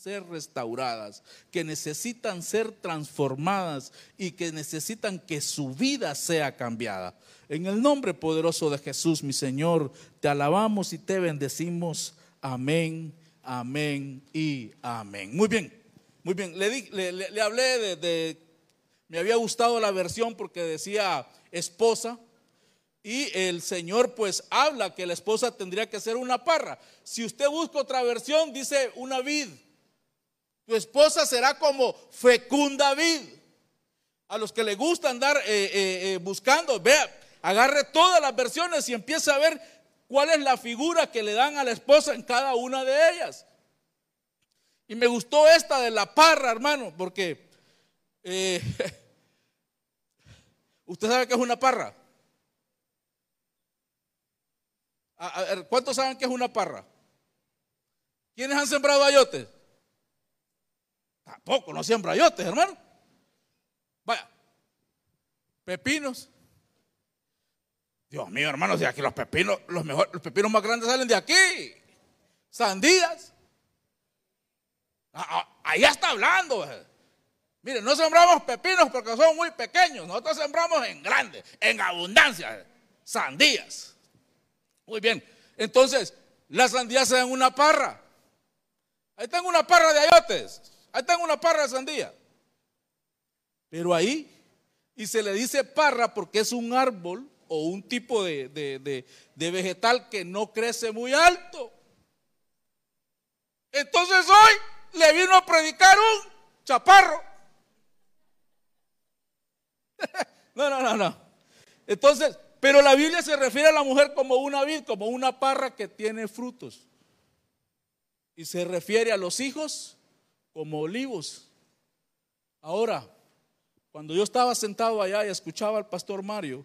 ser restauradas, que necesitan ser transformadas y que necesitan que su vida sea cambiada. En el nombre poderoso de Jesús, mi Señor, te alabamos y te bendecimos. Amén, amén y amén. Muy bien, muy bien. Le, hablé de, me había gustado la versión porque decía esposa. Y el Señor pues habla que la esposa tendría que ser una parra. Si usted busca otra versión, dice una vid. Tu esposa será como fecunda vid. A los que le gusta andar eh, eh, eh, buscando, vea, agarre todas las versiones y empiece a ver cuál es la figura que le dan a la esposa en cada una de ellas. Y me gustó esta de la parra, hermano, porque usted sabe que es una parra. ¿Cuántos saben que es una parra? ¿Quiénes han sembrado ayotes? Tampoco, no siembra ayotes, hermano. Vaya, pepinos. Dios mío, hermano, si aquí los pepinos, los mejores, los pepinos más grandes salen de aquí. Sandías. Ah, ah, allá está hablando. Eh. Mire, no sembramos pepinos porque son muy pequeños. Nosotros sembramos en grande, en abundancia. Eh. Sandías. Muy bien. Entonces, las sandías se dan una parra. Ahí tengo una parra de ayotes. Ahí tengo una parra de sandía. Pero ahí, y se le dice parra porque es un árbol o un tipo de, de vegetal que no crece muy alto. Entonces hoy le vino a predicar un chaparro. no, no, no, no. Entonces, pero la Biblia se refiere a la mujer como una vid, como una parra que tiene frutos. Y se refiere a los hijos como olivos. Ahora, cuando yo estaba sentado allá y escuchaba al pastor Mario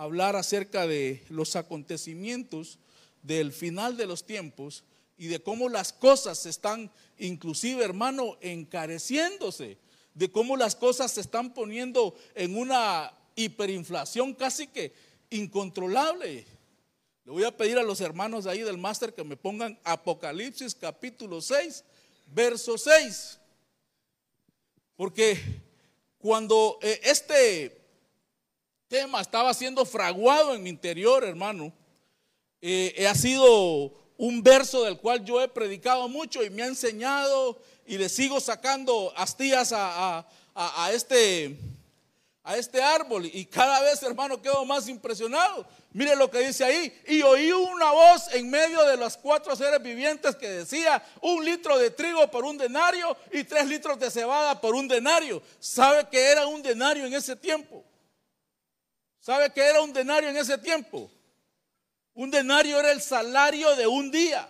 hablar acerca de los acontecimientos del final de los tiempos y de cómo las cosas están, inclusive hermano, encareciéndose, de cómo las cosas se están poniendo en una hiperinflación casi que incontrolable. Le voy a pedir a los hermanos de ahí del máster que me pongan Apocalipsis capítulo 6, verso 6. Porque cuando eh, este tema estaba siendo fraguado en mi interior, hermano, eh, ha sido un verso del cual yo he predicado mucho y me ha enseñado y le sigo sacando astillas a, a este a este árbol y cada vez, hermano, quedo más impresionado. Mire lo que dice ahí. Y oí una voz en medio de los cuatro seres vivientes que decía, un litro de trigo por un denario y tres litros de cebada por un denario. ¿Sabe que era un denario en ese tiempo? ¿Sabe que era un denario en ese tiempo? Un denario era el salario de un día.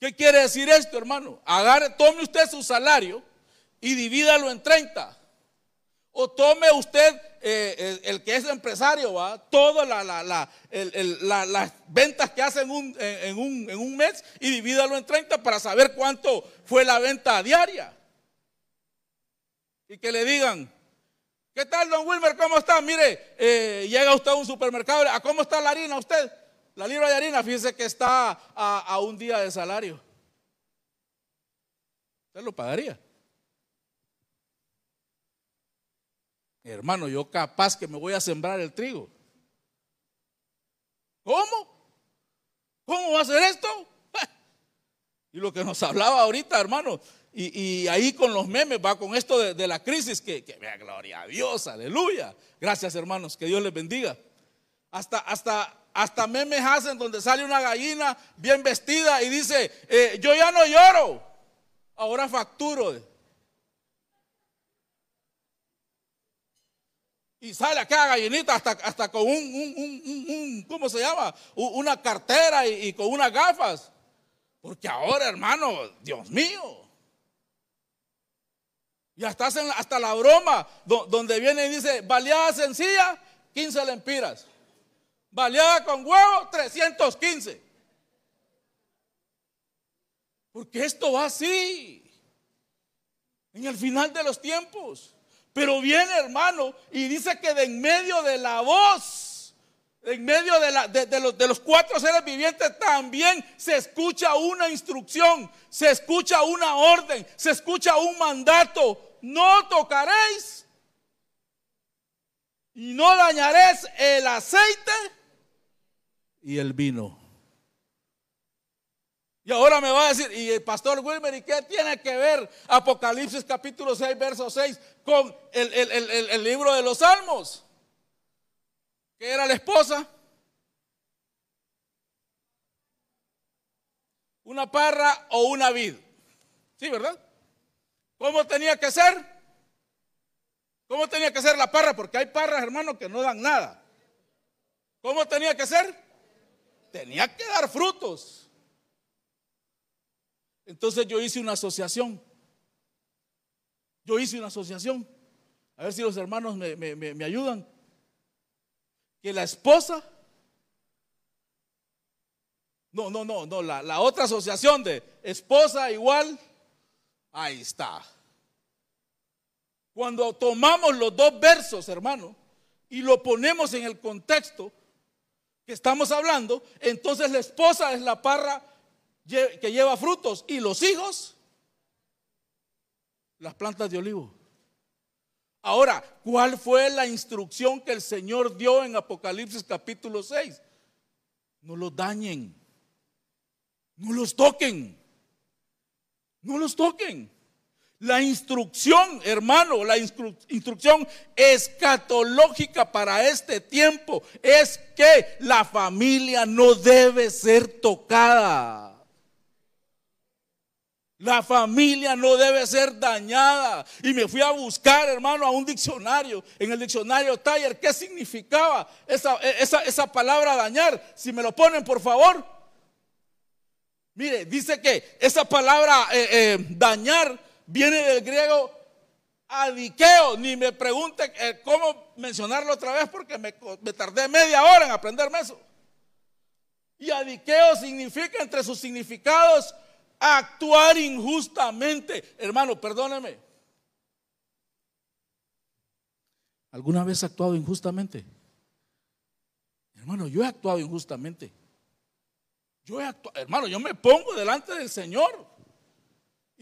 ¿Qué quiere decir esto, hermano? Agarre, tome usted su salario y divídalo en 30 o tome usted, eh, el, que es empresario, todas las ventas que hace en un, en, un, en un mes y divídalo en 30 para saber cuánto fue la venta diaria. Y que le digan, ¿qué tal, don Wilmer? ¿Cómo está? Mire, eh, llega usted a un supermercado, ¿a cómo está la harina usted? La libra de harina, fíjese que está a, a un día de salario. ¿Usted lo pagaría? Hermano, yo capaz que me voy a sembrar el trigo. ¿Cómo? ¿Cómo va a ser esto? Y lo que nos hablaba ahorita, hermano, y, ahí con los memes, va con esto de, la crisis, que, vea, gloria a Dios, aleluya. Gracias, hermanos, que Dios les bendiga. Hasta, hasta, hasta memes hacen donde sale una gallina bien vestida y dice, eh, yo ya no lloro, ahora facturo. Y sale acá gallinita hasta, hasta con un, un, ¿cómo se llama? Una cartera y, con unas gafas. Porque ahora, hermano, Dios mío. Y hasta hasta la broma, donde viene y dice, baleada sencilla, 15 lempiras. Baleada con huevo, 315. Porque esto va así. En el final de los tiempos. Pero viene hermano y dice que de en medio de la voz, en medio de, de, los, de los cuatro seres vivientes también se escucha una instrucción, se escucha una orden, se escucha un mandato. No tocaréis y no dañaréis el aceite y el vino. Y ahora me va a decir, y el pastor Wilmer, ¿y qué tiene que ver Apocalipsis capítulo 6, verso 6 con el, el libro de los Salmos? ¿Qué era la esposa? ¿Una parra o una vid? Sí, ¿verdad? ¿Cómo tenía que ser? ¿Cómo tenía que ser la parra? Porque hay parras, hermano, que no dan nada. ¿Cómo tenía que ser? Tenía que dar frutos. Entonces yo hice una asociación. Yo hice una asociación. A ver si los hermanos me, ayudan. Que la esposa no, no, no, no, la, la, otra asociación de esposa igual, ahí está. Cuando tomamos los dos versos, hermano, y lo ponemos en el contexto que estamos hablando, entonces la esposa es la parra que lleva frutos y los hijos, las plantas de olivo. Ahora, ¿cuál fue la instrucción que el Señor dio en Apocalipsis capítulo 6? No los dañen, no los toquen, no los toquen. La instrucción, hermano, la instrucción escatológica para este tiempo es que la familia no debe ser tocada. La familia no debe ser dañada. Y me fui a buscar, hermano, a un diccionario. En el diccionario Taller, ¿qué significaba esa, esa, palabra dañar? Si me lo ponen, por favor. Mire, dice que esa palabra eh, eh, dañar viene del griego adiqueo. Ni me pregunte eh, cómo mencionarlo otra vez porque me, me tardé media hora en aprenderme eso. Y adiqueo significa entre sus significados actuar injustamente. Hermano, perdóneme. ¿Alguna vez ha actuado injustamente? Hermano, yo he actuado injustamente. Yo he actuado, hermano, yo me pongo delante del Señor.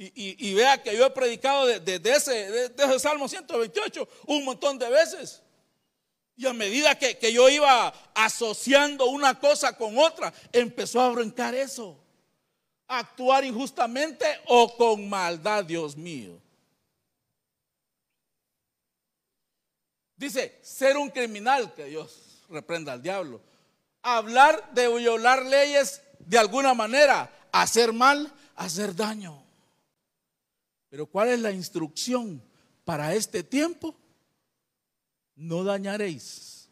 Y, vea que yo he predicado desde ese, de, ese Salmo 128 un montón de veces. Y a medida que, que, yo iba asociando una cosa con otra, empezó a brincar eso actuar injustamente o con maldad, Dios mío. Dice, ser un criminal, que Dios reprenda al diablo. Hablar de violar leyes de alguna manera, hacer mal, hacer daño. Pero ¿cuál es la instrucción para este tiempo? No dañaréis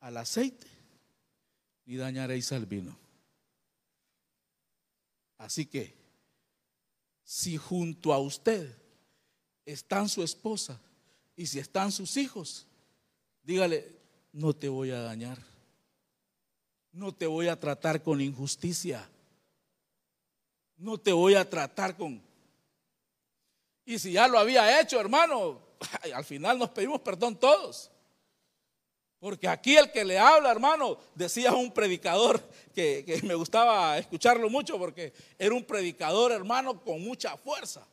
al aceite ni dañaréis al vino. Así que, si junto a usted están su esposa y si están sus hijos, dígale, no te voy a dañar, no te voy a tratar con injusticia, no te voy a tratar con... Y si ya lo había hecho, hermano, al final nos pedimos perdón todos. Porque aquí el que le habla, hermano, decía un predicador que, me gustaba escucharlo mucho porque era un predicador, hermano, con mucha fuerza.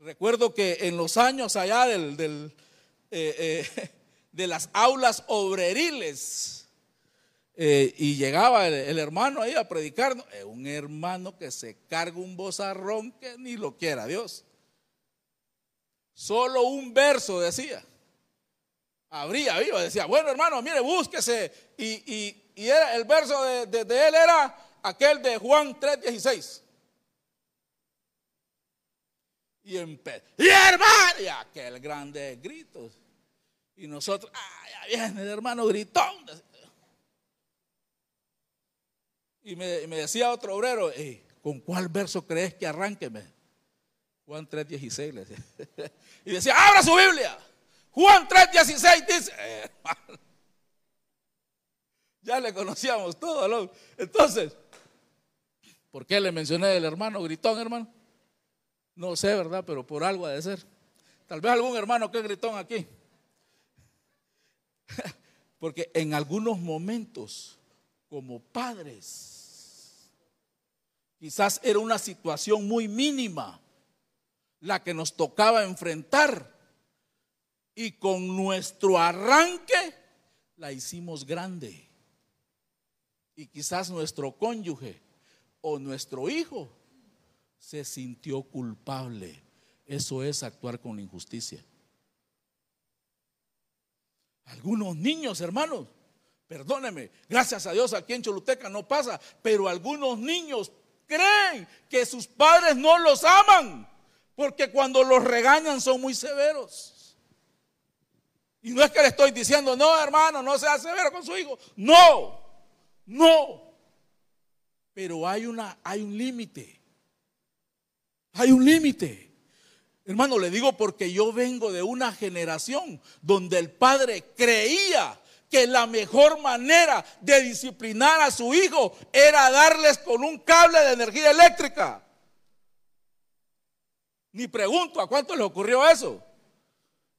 Recuerdo que en los años allá del, eh, eh, de las aulas obreriles, eh, y llegaba el, hermano ahí a predicar, un hermano que se carga un bozarrón que ni lo quiera Dios. Solo un verso decía abría viva, decía, bueno hermano, mire, búsquese. Y, era, el verso de, él era aquel de Juan 3:16. Y empezó, y hermano, y aquel grande grito. Y nosotros, ah, ya viene el hermano gritón. Y me, decía otro obrero, ¿con cuál verso crees que arranqueme? Juan 3:16 Y decía, abra su Biblia. Juan 3:16 dice, Ya le conocíamos todo. Entonces, ¿por qué le mencioné el hermano gritón, hermano? No sé, ¿verdad? Pero por algo ha de ser. Tal vez algún hermano que gritón aquí. Porque en algunos momentos, como padres, quizás era una situación muy mínima la que nos tocaba enfrentar. Y con nuestro arranque la hicimos grande. Y quizás nuestro cónyuge o nuestro hijo se sintió culpable. Eso es actuar con injusticia. Algunos niños, hermanos, perdóneme, gracias a Dios aquí en Choluteca no pasa, pero algunos niños creen que sus padres no los aman, porque cuando los regañan son muy severos. Y no es que le estoy diciendo, no, hermano, no sea severo con su hijo. No, no. Pero hay, una, hay un límite. Hay un límite. Hermano, le digo porque yo vengo de una generación donde el padre creía que la mejor manera de disciplinar a su hijo era darles con un cable de energía eléctrica. Ni pregunto a cuánto le ocurrió eso.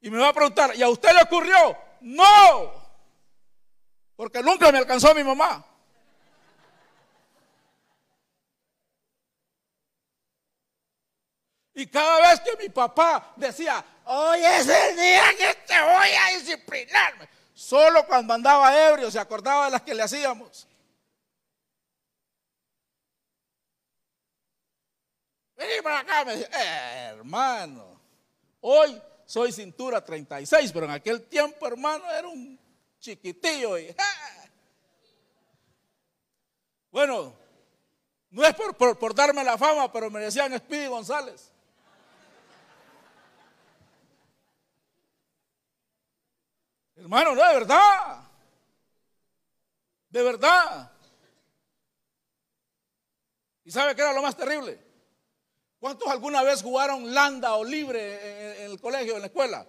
Y me va a preguntar, ¿y a usted le ocurrió? No, porque nunca me alcanzó mi mamá. Y cada vez que mi papá decía, hoy es el día que te voy a disciplinarme, solo cuando andaba ebrio se acordaba de las que le hacíamos. Vení para acá, me decía, eh, hermano, hoy soy cintura 36, pero en aquel tiempo, hermano, era un chiquitillo. Bueno, no es por, por, darme la fama, pero me decían Speedy González. Hermano, no, de verdad. De verdad. ¿Y sabe qué era lo más terrible? ¿Cuántos alguna vez jugaron landa o libre en el colegio, en la escuela?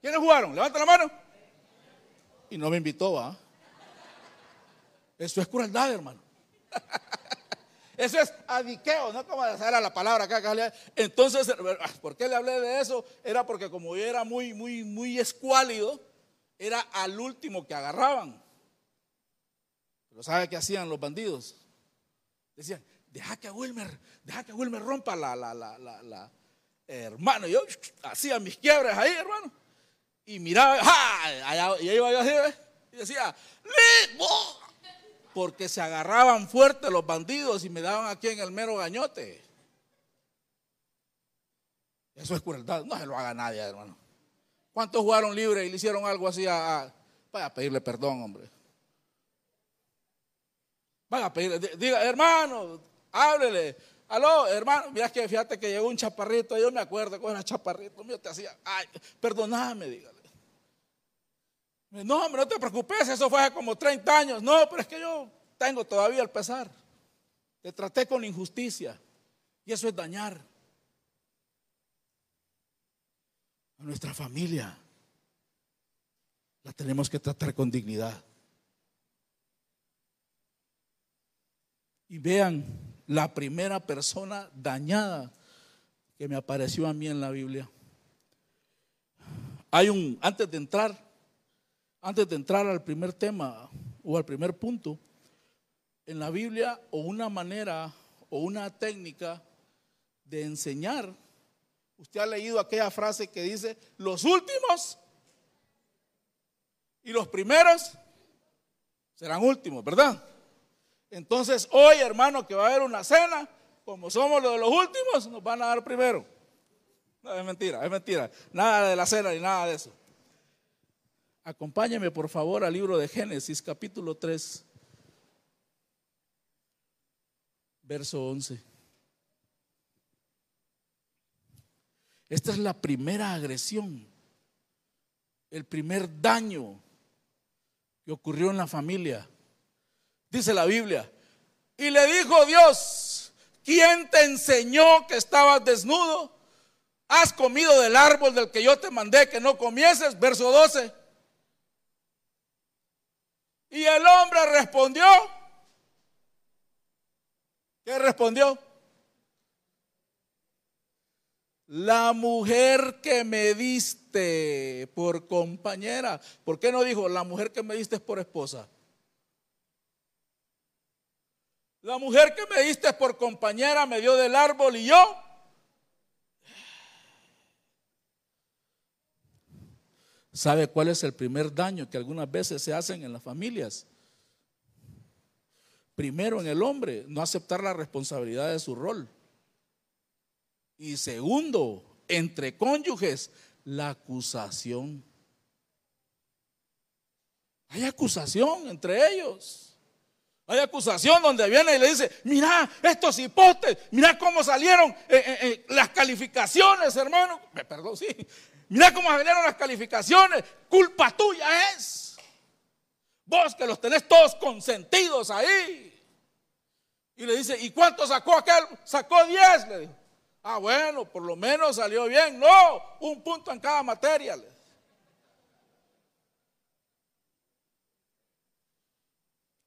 ¿Quiénes jugaron? Levanta la mano. Y no me invitó, ¿va? Eso es crueldad, hermano. Eso es adiqueo, no como era la palabra acá. Entonces, ¿por qué le hablé de eso? Era porque como yo era muy, muy, muy escuálido, era al último que agarraban. Pero ¿sabe qué hacían los bandidos? Decían, deja que Wilmer, deja que Wilmer rompa la, la, la, la, hermano. Yo hacía mis quiebres ahí, hermano. Y miraba, ¡ja! y ahí iba yo así, y decía, porque se agarraban fuerte los bandidos y me daban aquí en el mero gañote. Eso es crueldad, no se lo haga nadie, hermano. ¿Cuántos jugaron libre y le hicieron algo así a, Vaya a pedirle perdón, hombre. Vaya a pedirle, diga, hermano, háblele. Aló, hermano, mira que fíjate que llegó un chaparrito, yo me acuerdo con ese chaparrito mío te hacía, ay, perdoname, dígale. No, hombre, no te preocupes, eso fue hace como 30 años. No, pero es que yo tengo todavía el pesar. Te traté con injusticia y eso es dañar. A nuestra familia. La tenemos que tratar con dignidad. Y vean la primera persona dañada que me apareció a mí en la Biblia. Hay un, antes de entrar, antes de entrar al primer tema o al primer punto, en la Biblia o una manera o una técnica de enseñar Usted ha leído aquella frase que dice, los últimos y los primeros serán últimos, ¿verdad? Entonces hoy, hermano, que va a haber una cena, como somos los de los últimos, nos van a dar primero. No, es mentira, es mentira. Nada de la cena ni nada de eso. Acompáñeme por favor al libro de Génesis, capítulo 3, verso 11. Esta es la primera agresión, el primer daño que ocurrió en la familia. Dice la Biblia. Y le dijo Dios, ¿quién te enseñó que estabas desnudo? ¿Has comido del árbol del que yo te mandé que no comieses? Verso 12. Y el hombre respondió. ¿Qué respondió? La mujer que me diste por compañera. ¿Por qué no dijo la mujer que me diste por esposa? La mujer que me diste por compañera me dio del árbol y yo. ¿Sabe cuál es el primer daño que algunas veces se hacen en las familias? Primero en el hombre, no aceptar la responsabilidad de su rol. Y segundo, entre cónyuges, la acusación. Hay acusación entre ellos. Hay acusación donde viene y le dice, mira estos hipotes, mira cómo salieron eh, eh, eh, las calificaciones, hermano. Me perdón, sí. Mira cómo salieron las calificaciones. Culpa tuya es. Vos que los tenés todos consentidos ahí. Y le dice, ¿y cuánto sacó aquel? Sacó 10, le dijo. Ah, bueno, por lo menos salió bien. No, un punto en cada materia.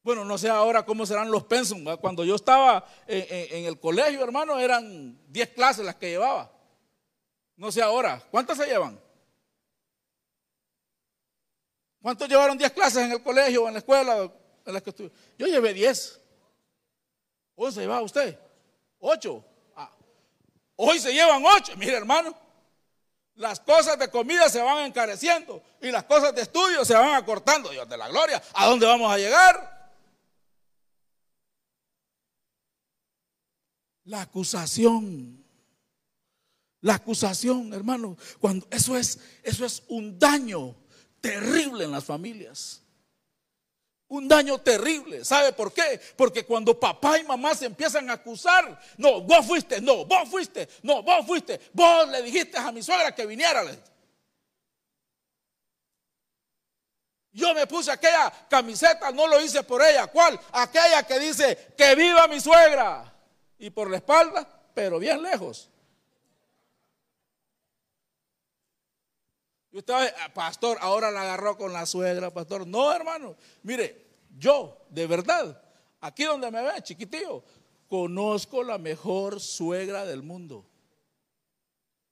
Bueno, no sé ahora cómo serán los pensum. Cuando yo estaba en, el colegio, hermano, eran 10 clases las que llevaba. No sé ahora. ¿Cuántas se llevan? ¿Cuántos llevaron 10 clases en el colegio o en la escuela en la que Yo llevé 10. ¿11 llevaba usted? ¿8? Hoy se llevan ocho. Mire, hermano, las cosas de comida se van encareciendo y las cosas de estudio se van acortando. Dios de la gloria, ¿a dónde vamos a llegar? La acusación. La acusación, hermano, cuando eso es eso es un daño terrible en las familias. Un daño terrible. ¿Sabe por qué? Porque cuando papá y mamá se empiezan a acusar, no, vos fuiste, no, vos fuiste, no, vos fuiste, vos le dijiste a mi suegra que viniera. Yo me puse aquella camiseta, no lo hice por ella. ¿Cuál? Aquella que dice, que viva mi suegra. Y por la espalda, pero bien lejos. Y usted, ah, pastor, ahora la agarró con la suegra, pastor. No, hermano. Mire, yo, de verdad, aquí donde me ve, chiquitillo, conozco la mejor suegra del mundo.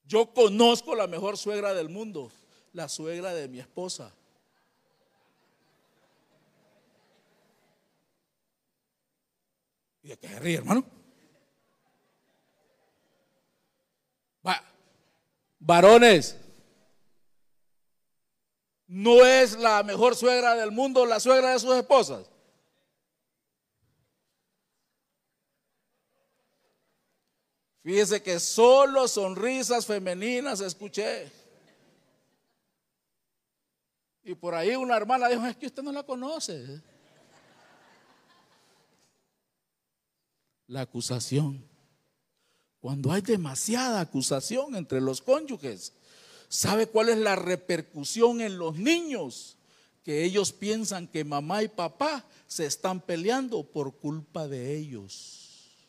Yo conozco la mejor suegra del mundo, la suegra de mi esposa. ¿Y de qué se ríe, hermano? Va, varones, no es la mejor suegra del mundo, la suegra de sus esposas. Fíjese que solo sonrisas femeninas escuché. Y por ahí una hermana dijo, es que usted no la conoce. La acusación. Cuando hay demasiada acusación entre los cónyuges, ¿Sabe cuál es la repercusión en los niños? Que ellos piensan que mamá y papá se están peleando por culpa de ellos.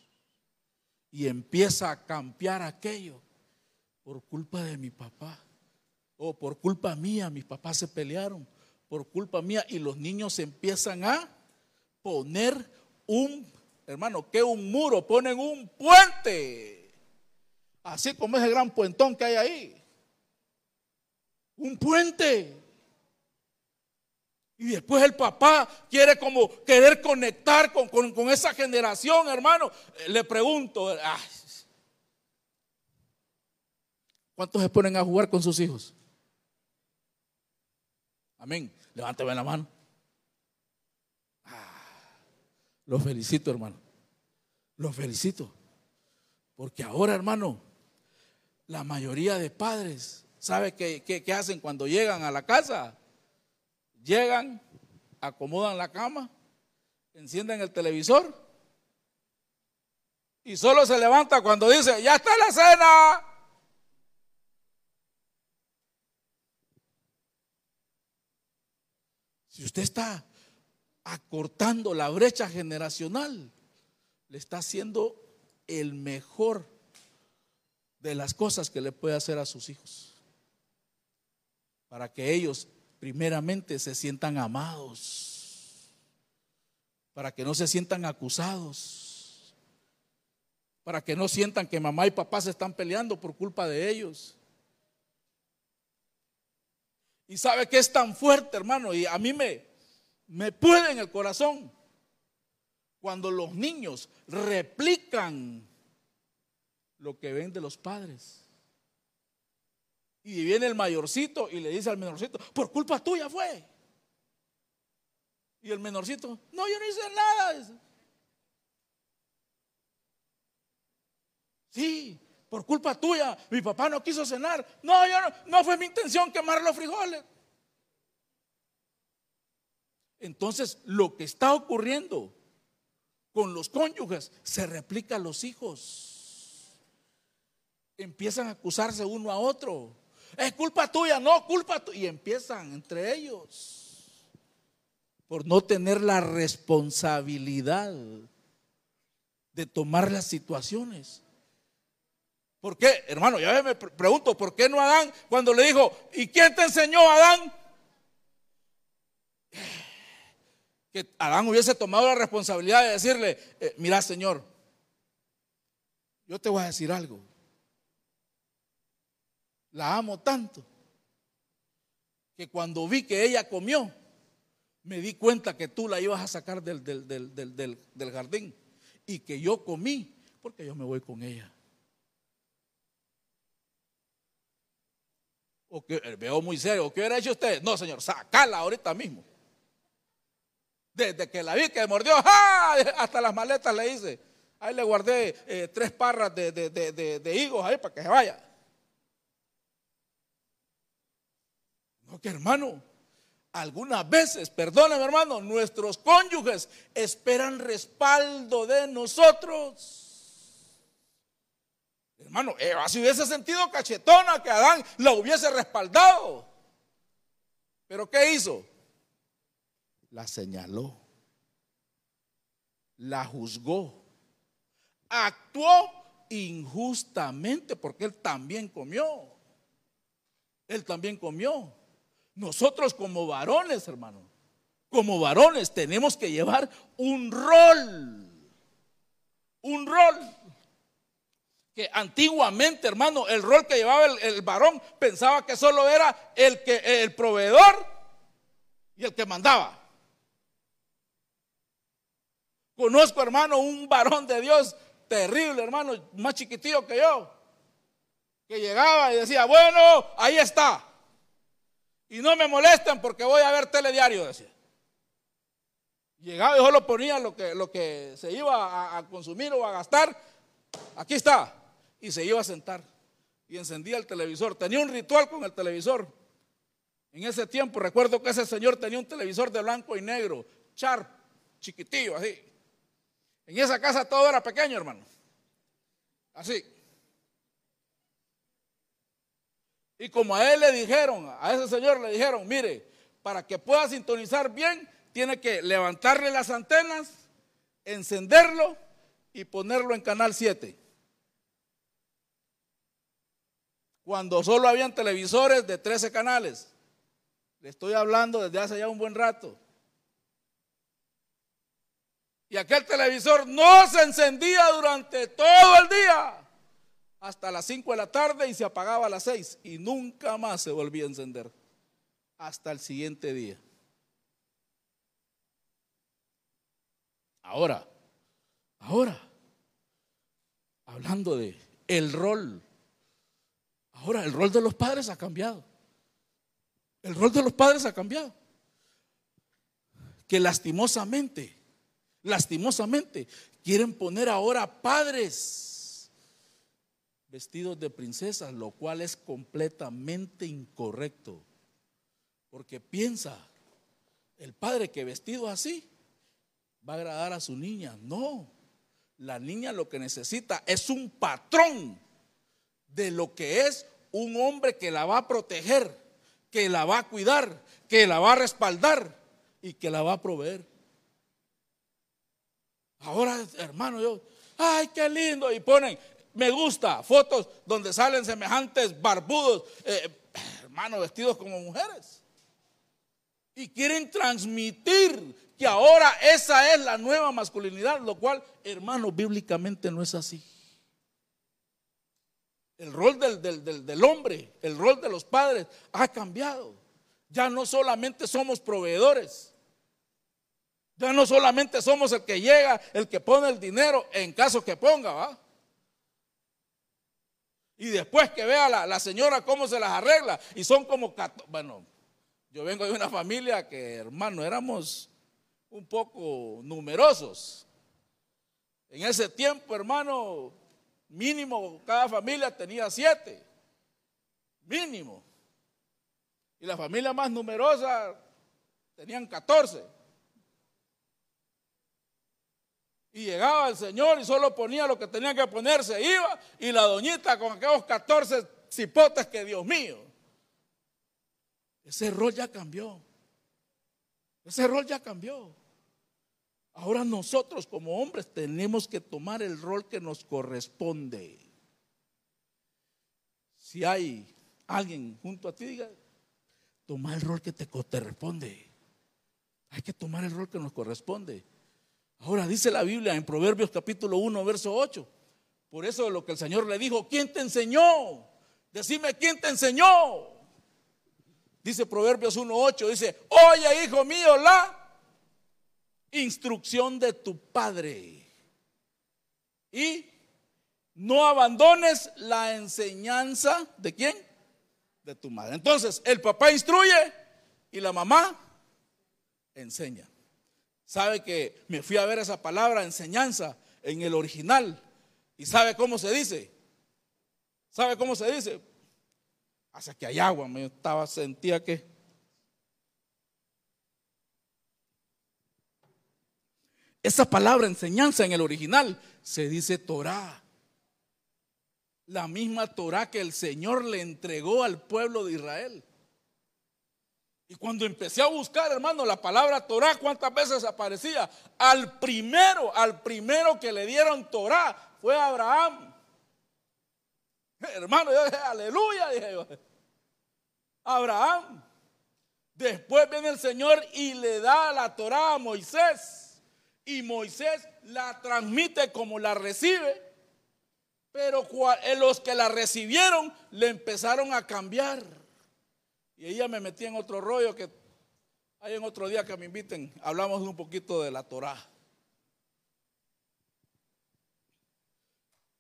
Y empieza a cambiar aquello por culpa de mi papá. O por culpa mía, mis papás se pelearon. Por culpa mía. Y los niños empiezan a poner un, hermano, que un muro, ponen un puente. Así como ese gran puentón que hay ahí un puente. Y después el papá quiere como querer conectar con, esa generación, hermano. Le pregunto, ¿cuántos se ponen a jugar con sus hijos? Amén. Levánteme la mano. Ah, los felicito, hermano. Los felicito. Porque ahora, hermano, la mayoría de padres ¿Sabe qué, hacen cuando llegan a la casa? Llegan, acomodan la cama, encienden el televisor y solo se levanta cuando dice, ya está la cena. Si usted está acortando la brecha generacional, le está haciendo el mejor de las cosas que le puede hacer a sus hijos para que ellos primeramente se sientan amados. para que no se sientan acusados, para que no sientan que mamá y papá se están peleando por culpa de ellos. Y sabe que es tan fuerte, hermano, y a mí me, me puede en el corazón cuando los niños replican lo que ven de los padres. Y viene el mayorcito y le dice al menorcito, por culpa tuya fue. Y el menorcito, no, yo no hice nada. Sí, por culpa tuya, mi papá no quiso cenar. No, yo no, no fue mi intención quemar los frijoles. Entonces, lo que está ocurriendo con los cónyuges se replica a los hijos. Empiezan a acusarse uno a otro. Es culpa tuya, no, culpa tuya. Y empiezan entre ellos por no tener la responsabilidad de tomar las situaciones. ¿Por qué? Hermano, ya me pregunto, ¿por qué no Adán cuando le dijo, ¿y quién te enseñó Adán? Que Adán hubiese tomado la responsabilidad de decirle, eh, mira Señor, yo te voy a decir algo. La amo tanto que cuando vi que ella comió, me di cuenta que tú la ibas a sacar del, del, jardín y que yo comí porque yo me voy con ella. O que, eh, veo muy serio, ¿qué hubiera hecho usted? No, señor, sacala ahorita mismo. Desde que la vi que mordió, hasta las maletas le hice. Ahí le guardé eh, tres parras de, de higos ahí para que se vaya. No, que hermano, algunas veces, perdóname hermano, nuestros cónyuges esperan respaldo de nosotros. Hermano, Eva si hubiese sentido cachetona que Adán la hubiese respaldado. Pero ¿qué hizo? La señaló, la juzgó, actuó injustamente porque él también comió. Él también comió. Nosotros como varones, hermano, como varones tenemos que llevar un rol. Un rol. Que antiguamente, hermano, el rol que llevaba el, varón pensaba que solo era el, que, el proveedor y el que mandaba. Conozco, hermano, un varón de Dios terrible, hermano, más chiquitillo que yo, que llegaba y decía, bueno, ahí está. Y no me molesten porque voy a ver telediario, decía. Llegaba y solo ponía lo que, lo que se iba a, consumir o a gastar. Aquí está. Y se iba a sentar. Y encendía el televisor. Tenía un ritual con el televisor. En ese tiempo recuerdo que ese señor tenía un televisor de blanco y negro. Sharp, chiquitillo, así. En esa casa todo era pequeño, hermano. Así. Y como a él le dijeron, a ese señor le dijeron, mire, para que pueda sintonizar bien, tiene que levantarle las antenas, encenderlo y ponerlo en canal 7. Cuando solo habían televisores de 13 canales. Le estoy hablando desde hace ya un buen rato. Y aquel televisor no se encendía durante todo el día hasta las 5 de la tarde y se apagaba a las 6 y nunca más se volvía a encender hasta el siguiente día. Ahora, ahora, hablando de el rol, ahora el rol de los padres ha cambiado. El rol de los padres ha cambiado. Que lastimosamente, lastimosamente, quieren poner ahora padres vestidos de princesas, lo cual es completamente incorrecto. Porque piensa, el padre que vestido así va a agradar a su niña. No, la niña lo que necesita es un patrón de lo que es un hombre que la va a proteger, que la va a cuidar, que la va a respaldar y que la va a proveer. Ahora, hermano, yo, ay, qué lindo. Y ponen me gusta fotos donde salen semejantes barbudos, eh, hermanos vestidos como mujeres. Y quieren transmitir que ahora esa es la nueva masculinidad, lo cual, hermano, bíblicamente no es así. El rol del, del, hombre, el rol de los padres ha cambiado. Ya no solamente somos proveedores. Ya no solamente somos el que llega, el que pone el dinero en caso que ponga, ¿va? Y después que vea la, la señora cómo se las arregla. Y son como, bueno, yo vengo de una familia que, hermano, éramos un poco numerosos. En ese tiempo, hermano, mínimo cada familia tenía siete. Mínimo. Y la familia más numerosa tenían catorce. Y llegaba el Señor y solo ponía lo que tenía que ponerse, iba, y la doñita con aquellos catorce cipotes que Dios mío. Ese rol ya cambió. Ese rol ya cambió. Ahora nosotros como hombres tenemos que tomar el rol que nos corresponde. Si hay alguien junto a ti, diga, toma el rol que te corresponde. Hay que tomar el rol que nos corresponde. Ahora dice la Biblia en Proverbios capítulo 1, verso 8. Por eso lo que el Señor le dijo, ¿quién te enseñó? Decime, ¿quién te enseñó? Dice Proverbios 1.8, dice, oye hijo mío, la instrucción de tu padre. Y no abandones la enseñanza de quién? De tu madre. Entonces, el papá instruye y la mamá enseña. ¿Sabe que me fui a ver esa palabra enseñanza en el original? ¿Y sabe cómo se dice? ¿Sabe cómo se dice? Hasta que hay agua, me estaba, sentía que. Esa palabra enseñanza en el original se dice Torah. La misma Torah que el Señor le entregó al pueblo de Israel. Y cuando empecé a buscar, hermano, la palabra Torah, ¿cuántas veces aparecía? Al primero, al primero que le dieron Torah fue Abraham. Hermano, yo dije, aleluya, dije yo. Abraham. Después viene el Señor y le da la Torah a Moisés. Y Moisés la transmite como la recibe. Pero eh, los que la recibieron le empezaron a cambiar. Y ella me metí en otro rollo que hay en otro día que me inviten. Hablamos un poquito de la Torah.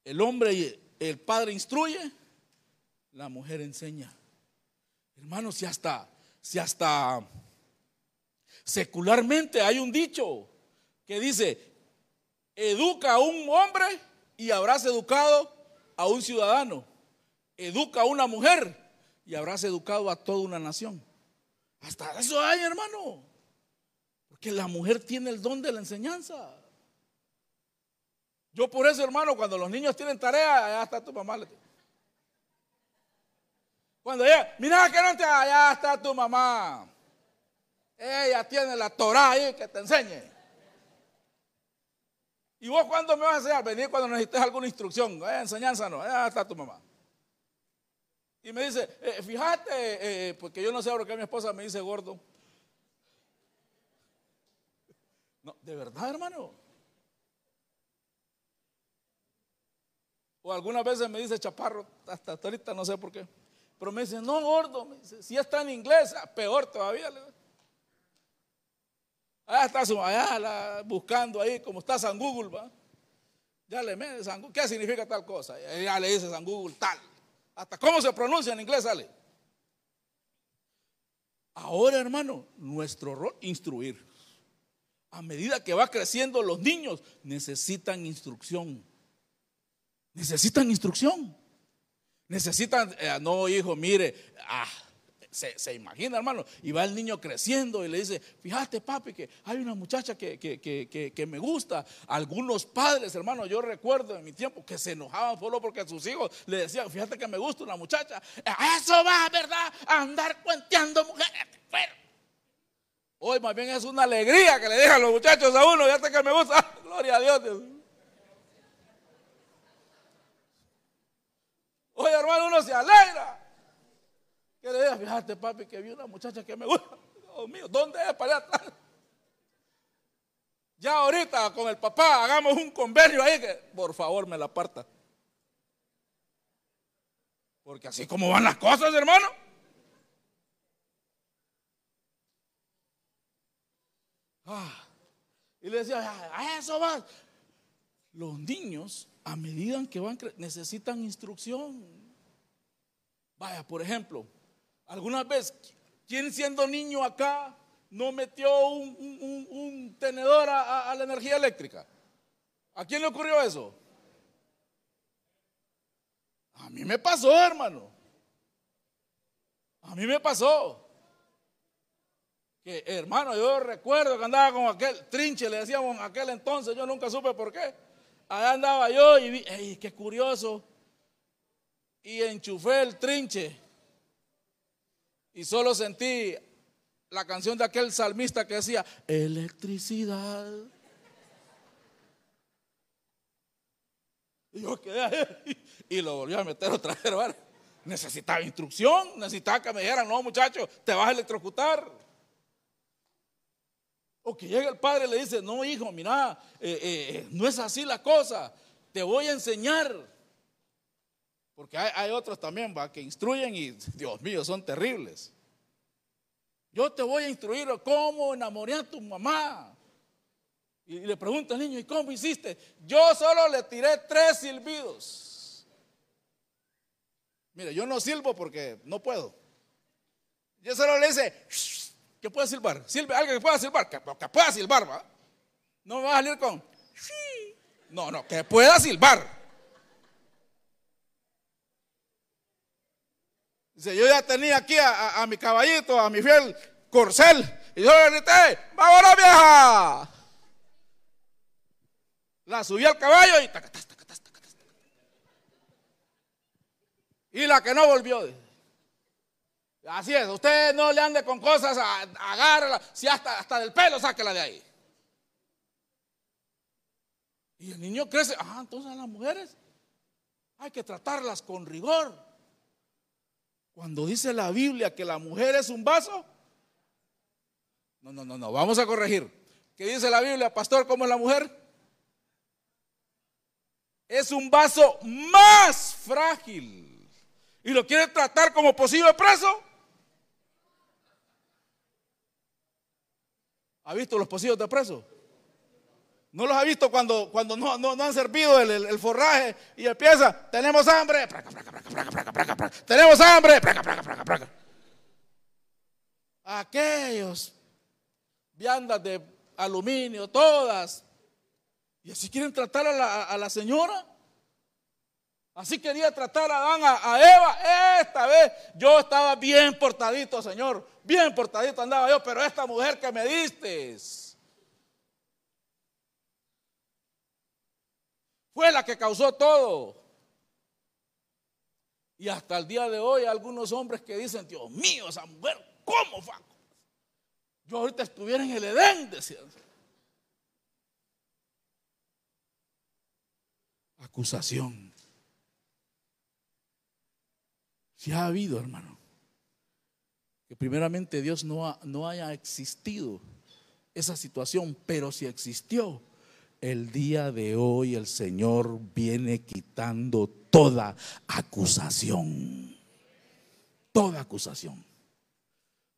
El hombre el padre instruye, la mujer enseña. Hermanos, si hasta, si hasta secularmente hay un dicho que dice, educa a un hombre y habrás educado a un ciudadano. Educa a una mujer y habrás educado a toda una nación. Hasta eso hay, hermano. Porque la mujer tiene el don de la enseñanza. Yo por eso, hermano, cuando los niños tienen tarea, allá está tu mamá. Cuando ella, mira que no te, allá está tu mamá. Ella tiene la Torah ahí que te enseñe. ¿Y vos cuándo me vas a enseñar? Venir cuando necesites alguna instrucción. Eh, enseñanza no, allá está tu mamá. Y me dice, eh, fíjate, eh, porque yo no sé por qué mi esposa me dice gordo. No, de verdad, hermano. O algunas veces me dice chaparro, hasta ahorita no sé por qué. Pero me dice, no, gordo, me dice, si está en inglés, ah, peor todavía. Allá está su, allá buscando ahí, como está San Google, ¿va? Ya le mete San Google, ¿qué significa tal cosa? ya le dice San Google tal. Hasta cómo se pronuncia en inglés sale. Ahora, hermano, nuestro rol, instruir. A medida que va creciendo los niños, necesitan instrucción. Necesitan instrucción. Necesitan, eh, no hijo, mire, ah, se, imagina hermano, y va el niño creciendo y le dice, fíjate papi que hay una muchacha que, que, me gusta. Algunos padres, hermano, yo recuerdo en mi tiempo que se enojaban solo porque sus hijos le decían, fíjate que me gusta una muchacha. Eso va, ¿verdad? A andar cuenteando mujeres. Hoy más bien es una alegría que le dejan los muchachos a uno, fíjate que me gusta. gloria a Dios. Dios. Oye, hermano, uno se alegra. Que le diga, fíjate, papi, que vi una muchacha que me gusta. Dios mío, ¿dónde es para allá atrás? Ya ahorita con el papá hagamos un convenio ahí que por favor me la aparta. Porque así como van las cosas, hermano. Ah, y le decía, a eso va. Los niños, a medida que van, necesitan instrucción. Vaya, por ejemplo, algunas veces, ¿quién siendo niño acá no metió un, tenedor a, la energía eléctrica? ¿A quién le ocurrió eso? A mí me pasó, hermano. A mí me pasó. Que hermano, yo recuerdo que andaba con aquel trinche, le decíamos aquel entonces, yo nunca supe por qué. Allá andaba yo y vi, ¡ey, qué curioso! Y enchufé el trinche. Y solo sentí la canción de aquel salmista que decía, electricidad. Y yo quedé ahí y lo volví a meter otra vez. Necesitaba instrucción, necesitaba que me dijeran, no muchacho, te vas a electrocutar. O que llegue el padre y le dice, no hijo, mira, eh, eh, no es así la cosa, te voy a enseñar. Porque hay, otros también ¿va? que instruyen y, Dios mío, son terribles. Yo te voy a instruir cómo enamoré a tu mamá. Y le pregunta al niño, ¿y cómo hiciste? Yo solo le tiré tres silbidos. Mire, yo no silbo porque no puedo. Yo solo le dice, que pueda silbar. Silbe, alguien que pueda silbar, que, pueda silbar, ¿va? No me va a salir con, no, no, que pueda silbar. Dice, yo ya tenía aquí a, mi caballito, a mi fiel corcel. Y yo le grité, ¡vámonos vieja! La subí al caballo y Y la que no volvió. Así es, usted no le ande con cosas, agárrala, si hasta, hasta del pelo, sáquela de ahí. Y el niño crece, ah, entonces las mujeres hay que tratarlas con rigor. Cuando dice la Biblia que la mujer es un vaso, no, no, no, no, vamos a corregir. ¿Qué dice la Biblia, pastor, cómo es la mujer? Es un vaso más frágil. ¿Y lo quiere tratar como posible preso? ¿Ha visto los pocillos de preso? ¿No los ha visto cuando, cuando no, no, han servido el, forraje y empieza, tenemos hambre, tenemos hambre, aquellos viandas de aluminio, todas. Y así quieren tratar a la, a la señora. Así quería tratar a Adán, a, Eva. Esta vez yo estaba bien portadito, Señor. Bien portadito andaba yo, pero esta mujer que me diste fue la que causó todo. Y hasta el día de hoy algunos hombres que dicen, Dios mío, esa mujer, ¿cómo fue? Yo ahorita estuviera en el Edén, decían. Acusación. Si ha habido, hermano, que primeramente Dios no, no haya existido esa situación, pero si existió, el día de hoy el Señor viene quitando toda acusación. Toda acusación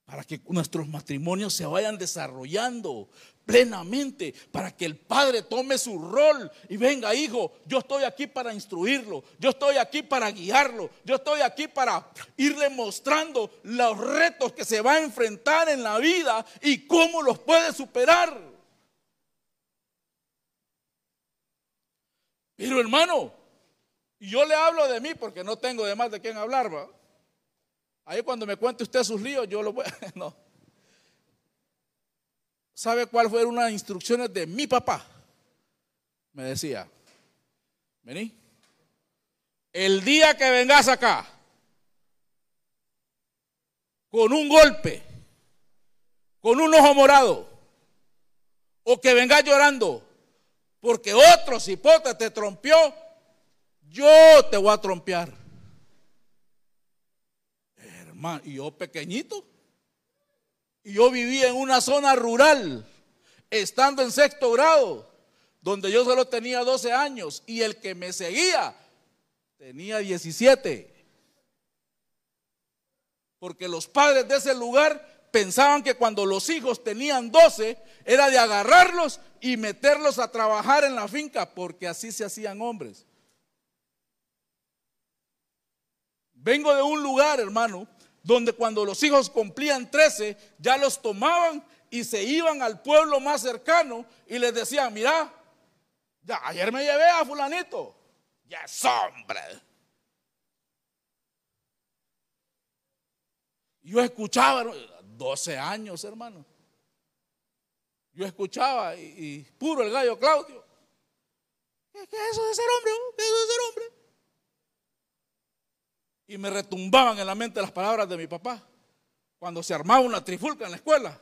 para que nuestros matrimonios se vayan desarrollando plenamente, para que el padre tome su rol y venga, hijo, yo estoy aquí para instruirlo, yo estoy aquí para guiarlo, yo estoy aquí para irle mostrando los retos que se va a enfrentar en la vida y cómo los puede superar. Pero hermano, yo le hablo de mí porque no tengo de más de quién hablar, ¿va? Ahí cuando me cuente usted sus líos, yo lo voy. No. ¿Sabe cuál fueron unas instrucciones de mi papá? Me decía, vení. El día que vengas acá con un golpe, con un ojo morado, o que vengas llorando porque otro cipote te trompió, yo te voy a trompear y yo pequeñito. Y yo vivía en una zona rural, estando en sexto grado, donde yo solo tenía 12 años y el que me seguía tenía 17. Porque los padres de ese lugar pensaban que cuando los hijos tenían 12 era de agarrarlos y meterlos a trabajar en la finca, porque así se hacían hombres. Vengo de un lugar, hermano, donde cuando los hijos cumplían 13, ya los tomaban y se iban al pueblo más cercano y les decían, mira, ya ayer me llevé a fulanito, ya es hombre. Yo escuchaba, 12 años, hermano. Yo escuchaba y, puro el gallo Claudio. ¿Qué, es eso de ser hombre? ¿Qué es eso de ser hombre? y me retumbaban en la mente las palabras de mi papá cuando se armaba una trifulca en la escuela.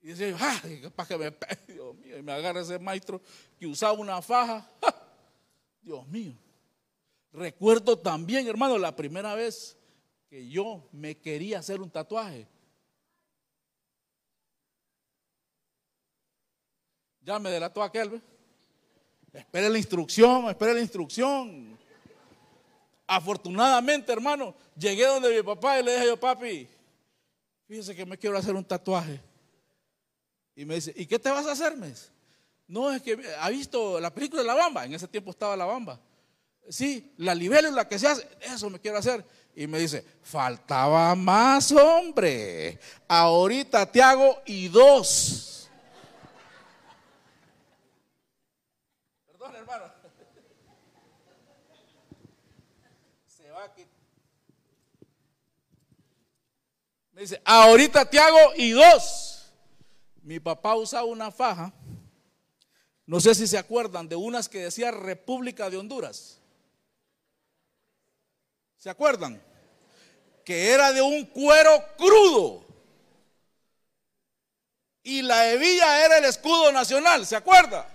Y decía yo, ay, capaz que me Dios mío, y me agarra ese maestro que usaba una faja. Dios mío. Recuerdo también, hermano, la primera vez que yo me quería hacer un tatuaje. Ya me delató aquel. Espere la instrucción, espere la instrucción. Afortunadamente, hermano, llegué donde mi papá y le dije yo, papi, fíjese que me quiero hacer un tatuaje. Y me dice, ¿y qué te vas a hacer? no, es que ha visto la película de La Bamba. En ese tiempo estaba La Bamba. Sí, la libélula que se hace, eso me quiero hacer. Y me dice, faltaba más, hombre. Ahorita te hago y dos. dice, ahorita te hago y dos. Mi papá usaba una faja, no sé si se acuerdan, de unas que decía República de Honduras. ¿Se acuerdan? Que era de un cuero crudo. Y la hebilla era el escudo nacional, ¿se acuerda?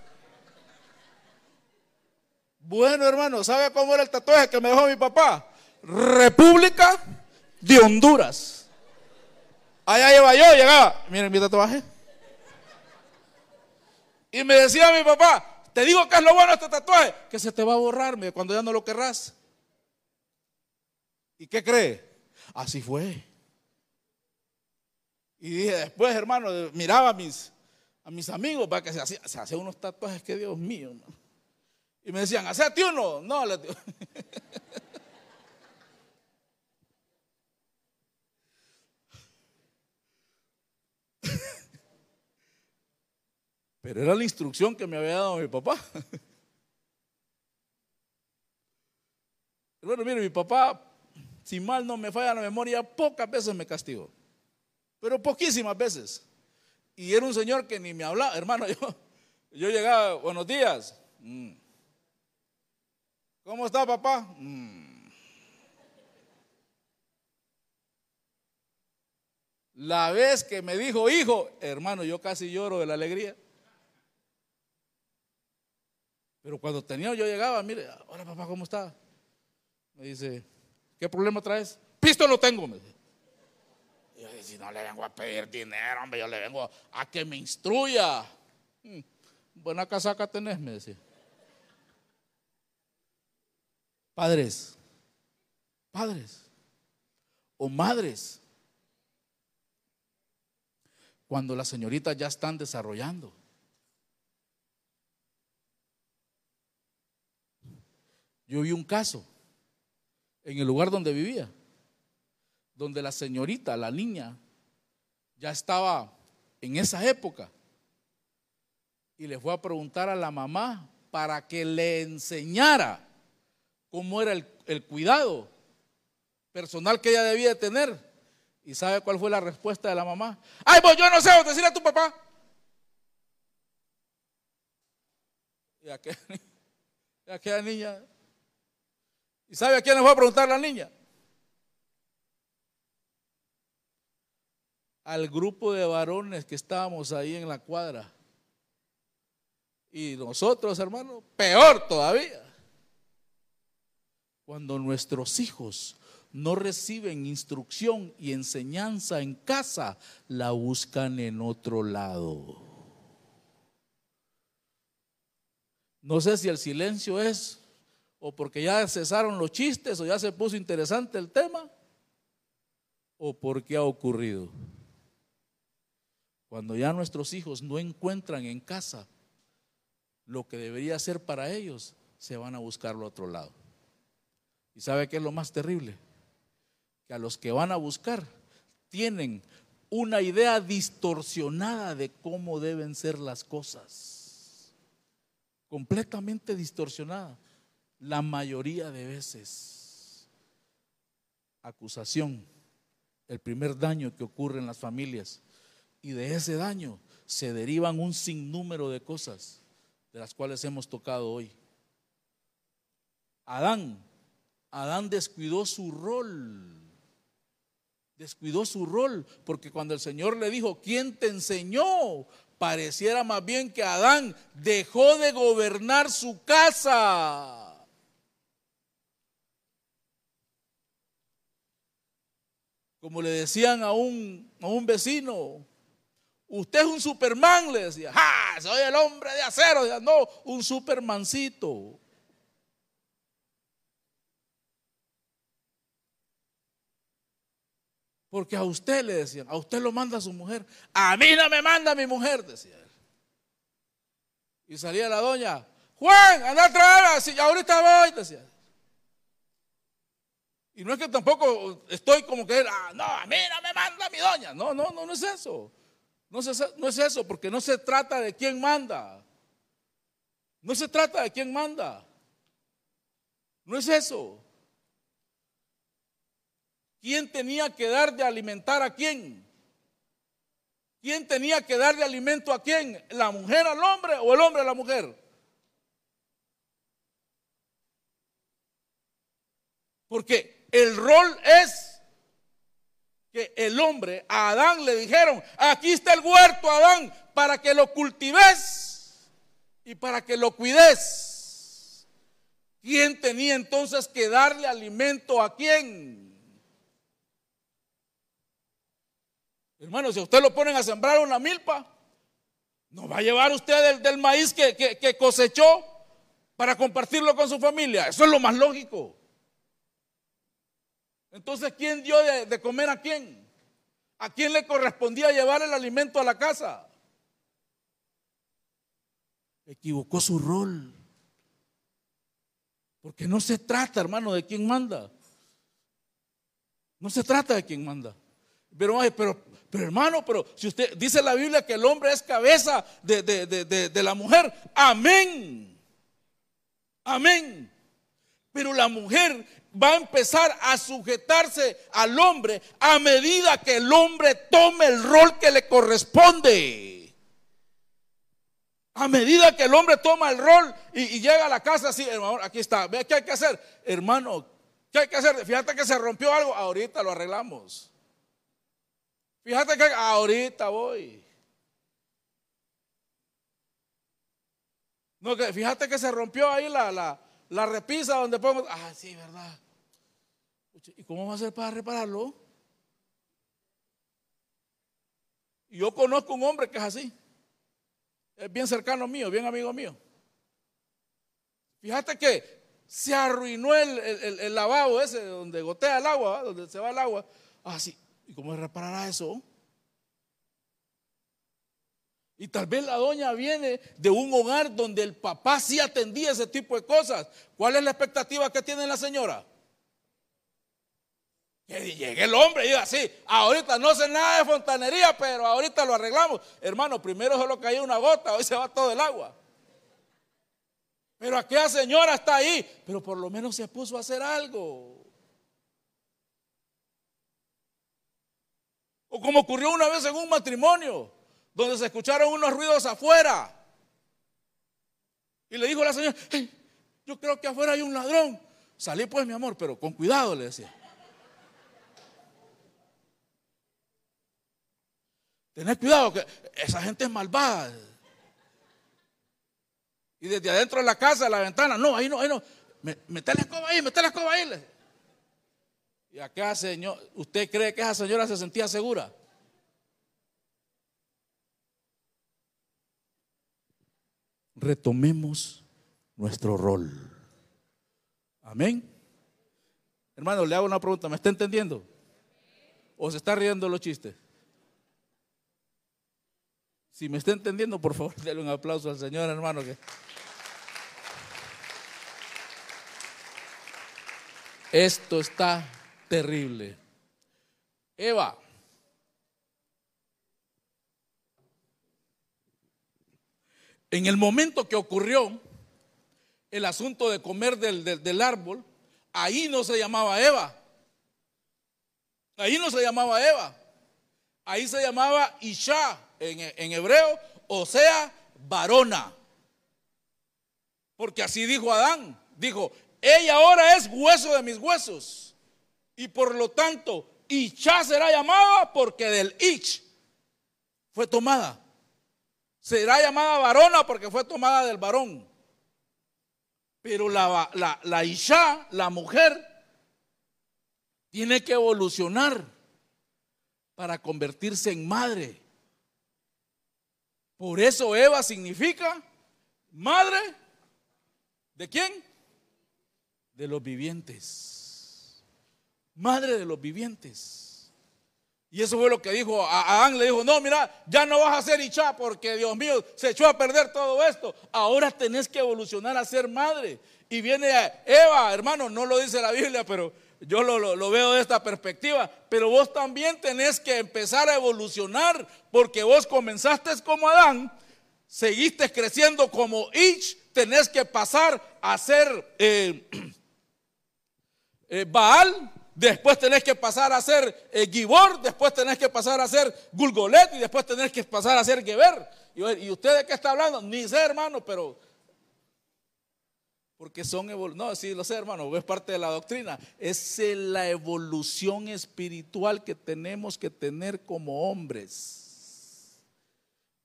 Bueno, hermano, ¿sabe cómo era el tatuaje que me dejó mi papá? República de Honduras. Allá iba yo, llegaba. Miren mi tatuaje. Y me decía mi papá, te digo que es lo bueno este tatuaje, que se te va a borrar cuando ya no lo querrás. ¿Y qué cree? Así fue. Y dije después, hermano, miraba a mis, a mis amigos para que se hacían se unos tatuajes que Dios mío. Y me decían, hacete uno. No, le digo. Pero era la instrucción que me había dado mi papá. Bueno, mire, mi papá, si mal no me falla la memoria, pocas veces me castigó. Pero poquísimas veces. Y era un señor que ni me hablaba. Hermano, yo, llegaba, buenos días. Mm. ¿Cómo está papá? Mm. La vez que me dijo hijo, hermano, yo casi lloro de la alegría. Pero cuando tenía, yo llegaba, mire, hola papá, ¿cómo está? Me dice, ¿qué problema traes? Pisto no tengo, me dice. Y yo si no le vengo a pedir dinero, hombre, yo le vengo a que me instruya. Hmm, buena casaca tenés, me decía. Padres, padres o madres, cuando las señoritas ya están desarrollando, Yo vi un caso en el lugar donde vivía, donde la señorita, la niña, ya estaba en esa época y le fue a preguntar a la mamá para que le enseñara cómo era el, cuidado personal que ella debía tener. ¿Y sabe cuál fue la respuesta de la mamá? Ay, pues yo no sé, decirle a tu papá. Y aquella, aquella niña ¿Y sabe a quién le fue a preguntar la niña? Al grupo de varones que estábamos ahí en la cuadra. Y nosotros, hermano, peor todavía. Cuando nuestros hijos no reciben instrucción y enseñanza en casa, la buscan en otro lado. No sé si el silencio es o porque ya cesaron los chistes o ya se puso interesante el tema o porque ha ocurrido. Cuando ya nuestros hijos no encuentran en casa lo que debería ser para ellos, se van a buscarlo a otro lado. ¿Y sabe qué es lo más terrible? Que a los que van a buscar tienen una idea distorsionada de cómo deben ser las cosas. Completamente distorsionada. La mayoría de veces. Acusación. El primer daño que ocurre en las familias. Y de ese daño se derivan un sinnúmero de cosas de las cuales hemos tocado hoy. Adán, Adán descuidó su rol. Descuidó su rol, porque cuando el Señor le dijo, ¿quién te enseñó? Pareciera más bien que Adán dejó de gobernar su casa. Como le decían a un, a un vecino, usted es un superman, le decía, ¡ja! Soy el hombre de acero. no, un supermancito. Porque a usted le decían, a usted lo manda su mujer, a mí no me manda mi mujer, decía él. Y salía la doña, Juan, anda a traer, ahorita voy, decía. Y no es que tampoco estoy como que, ah, no, a mí no me manda mi doña. No, no, no, no es eso. No, es eso, porque no se trata de quién manda. No se trata de quién manda. No es eso. ¿Quién tenía que dar de alimentar a quién? ¿Quién tenía que dar de alimento a quién? ¿La mujer al hombre o el hombre a la mujer? Porque el rol es que el hombre, a Adán le dijeron, aquí está el huerto, Adán, para que lo cultives y para que lo cuides. ¿Quién tenía entonces que darle alimento a quién? Hermano, si usted lo ponen a sembrar una milpa, ¿no va a llevar usted del, maíz que, cosechó para compartirlo con su familia? Eso es lo más lógico. Entonces, ¿quién dio de, de comer a quién? ¿A quién le correspondía llevar el alimento a la casa? Equivocó su rol. Porque no se trata, hermano, de quién manda. No se trata de quién manda. Pero, pero, pero hermano, pero si usted dice la Biblia que el hombre es cabeza de, de, la mujer, amén. Amén. Pero la mujer va a empezar a sujetarse al hombre a medida que el hombre tome el rol que le corresponde. A medida que el hombre toma el rol y, llega a la casa así, hermano, aquí está, ve qué hay que hacer. Hermano, ¿qué hay que hacer? Fíjate que se rompió algo, ahorita lo arreglamos. Fíjate que ahorita voy. No, que fíjate que se rompió ahí la, la, la repisa donde pongo. Ah, sí, verdad. ¿Y cómo va a hacer para repararlo? yo conozco un hombre que es así. Es bien cercano mío, bien amigo mío. Fíjate que se arruinó el, el, lavabo ese donde gotea el agua, donde se va el agua. Ah, ¿Y cómo reparará eso? Y tal vez la doña viene de un hogar donde el papá sí atendía ese tipo de cosas. ¿Cuál es la expectativa que tiene la señora? Que llegue el hombre y diga, sí, ahorita no sé nada de fontanería, pero ahorita lo arreglamos. Hermano, primero solo cayó una gota, hoy se va todo el agua. Pero aquella señora está ahí, pero por lo menos se puso a hacer algo. O como ocurrió una vez en un matrimonio, donde se escucharon unos ruidos afuera. Y le dijo la señora, yo creo que afuera hay un ladrón. Salí pues, mi amor, pero con cuidado, le decía. Tened cuidado, que esa gente es malvada. Y desde adentro de la casa, de la ventana, no, ahí no, ahí no. Mete la escoba ahí, mete la escoba ahí. Y acá, señor, ¿usted cree que esa señora se sentía segura? Retomemos nuestro rol. Amén. Hermano, le hago una pregunta, ¿me está entendiendo? ¿O se está riendo los chistes? Si me está entendiendo, por favor, déle un aplauso al Señor, hermano. Esto está terrible. Eva. En el momento que ocurrió el asunto de comer del, árbol, ahí no se llamaba Eva. Ahí no se llamaba Eva. Ahí se llamaba Isha en, en hebreo, o sea, varona. Porque así dijo Adán. Dijo, ella ahora es hueso de mis huesos. Y por lo tanto, Isha será llamada porque del Ich fue tomada. Será llamada varona porque fue tomada del varón. Pero la, la, la Isha, la mujer, tiene que evolucionar para convertirse en madre. Por eso Eva significa madre de quién? de los vivientes. Madre de los vivientes. Y eso fue lo que dijo a Adán. Le dijo, no, mira, ya no vas a ser Ichá porque Dios mío se echó a perder todo esto. Ahora tenés que evolucionar a ser madre. Y viene Eva, hermano, no lo dice la Biblia, pero yo lo, lo, veo de esta perspectiva. Pero vos también tenés que empezar a evolucionar porque vos comenzaste como Adán, seguiste creciendo como Ich, tenés que pasar a ser... Eh, Eh, Baal, después tenés que pasar a ser eh, Gibor, después tenés que pasar a ser Gulgolet y después tenés que pasar a ser Geber. Y, usted de qué está hablando? Ni sé, hermano, pero porque son no, sí lo sé, hermano, es parte de la doctrina. Es la evolución espiritual que tenemos que tener como hombres.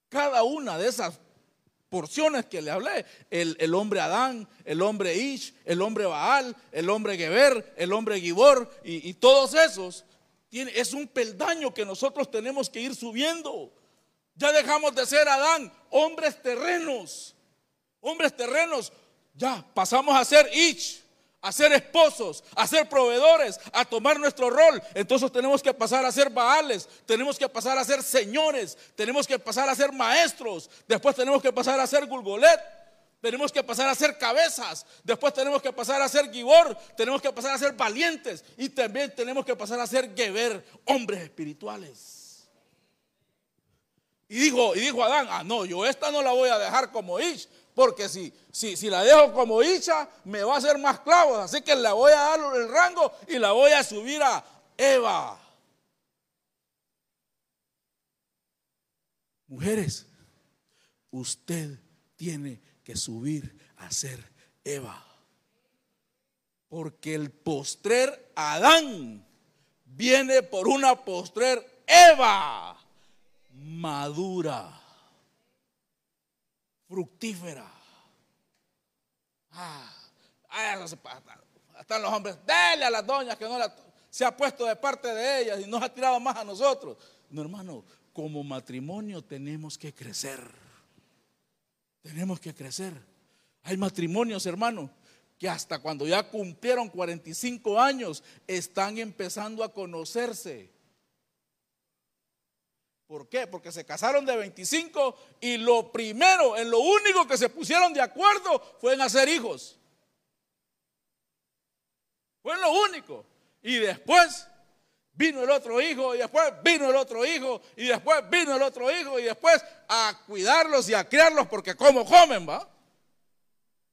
Cada una de esas porciones que le hablé. El, hombre Adán, el hombre Ish, el hombre Baal, el hombre Geber, el hombre Gibor y, todos esos. Tiene, es un peldaño que nosotros tenemos que ir subiendo. Ya dejamos de ser Adán, hombres terrenos. Hombres terrenos. Ya pasamos a ser Ish a ser esposos, a ser proveedores, a tomar nuestro rol. Entonces tenemos que pasar a ser baales, tenemos que pasar a ser señores, tenemos que pasar a ser maestros, después tenemos que pasar a ser gulgolet, tenemos que pasar a ser cabezas, después tenemos que pasar a ser gibor, tenemos que pasar a ser valientes y también tenemos que pasar a ser geber, hombres espirituales. Y dijo, y dijo Adán, ah no, yo esta no la voy a dejar como Ish, porque si, si, si la dejo como Isha, me va a hacer más clavos. Así que la voy a dar el rango y la voy a subir a Eva. Mujeres, usted tiene que subir a ser Eva. Porque el postrer Adán viene por una postrer Eva madura fructífera. Ah, están los hombres, dele a las doñas que no se ha puesto de parte de ellas y nos ha tirado más a nosotros. No, hermano, como matrimonio tenemos que crecer. Tenemos que crecer. Hay matrimonios, hermano, que hasta cuando ya cumplieron 45 años están empezando a conocerse. ¿Por qué? Porque se casaron de 25 y lo primero, en lo único que se pusieron de acuerdo fue en hacer hijos. Fue en lo único. Y después vino el otro hijo y después vino el otro hijo y después vino el otro hijo y después a cuidarlos y a criarlos porque como comen, ¿va?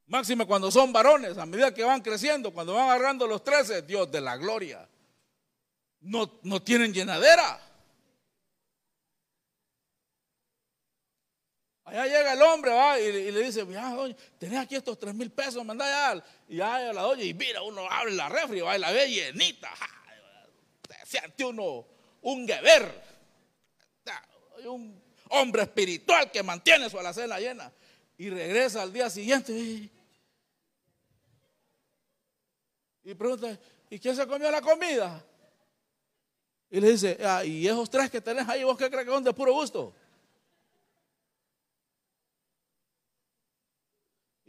Máxime cuando son varones, a medida que van creciendo, cuando van agarrando los 13, Dios de la gloria. No, no tienen llenadera. Allá llega el hombre va, y, le dice, ya, doña, tenés aquí estos tres mil pesos, mandá ya. Y ya la doña, y mira, uno abre la refri va, y la ve llenita. Siente uno un guever, un hombre espiritual que mantiene su alacena llena. Y regresa al día siguiente. Y pregunta, ¿y quién se comió la comida? Y le dice, ah, ¿y esos tres que tenés ahí, vos qué crees que son de puro gusto?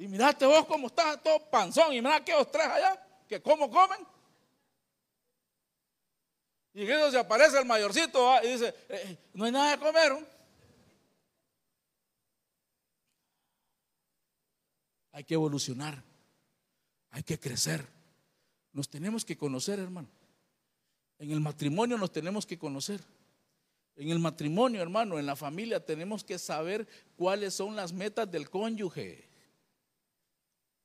Y mirate vos cómo estás todo panzón. Y mira que los tres allá, que cómo comen. Y en eso se aparece el mayorcito y dice, eh, eh, no hay nada de comer. Hay que evolucionar. Hay que crecer. Nos tenemos que conocer, hermano. En el matrimonio nos tenemos que conocer. En el matrimonio, hermano, en la familia tenemos que saber cuáles son las metas del cónyuge.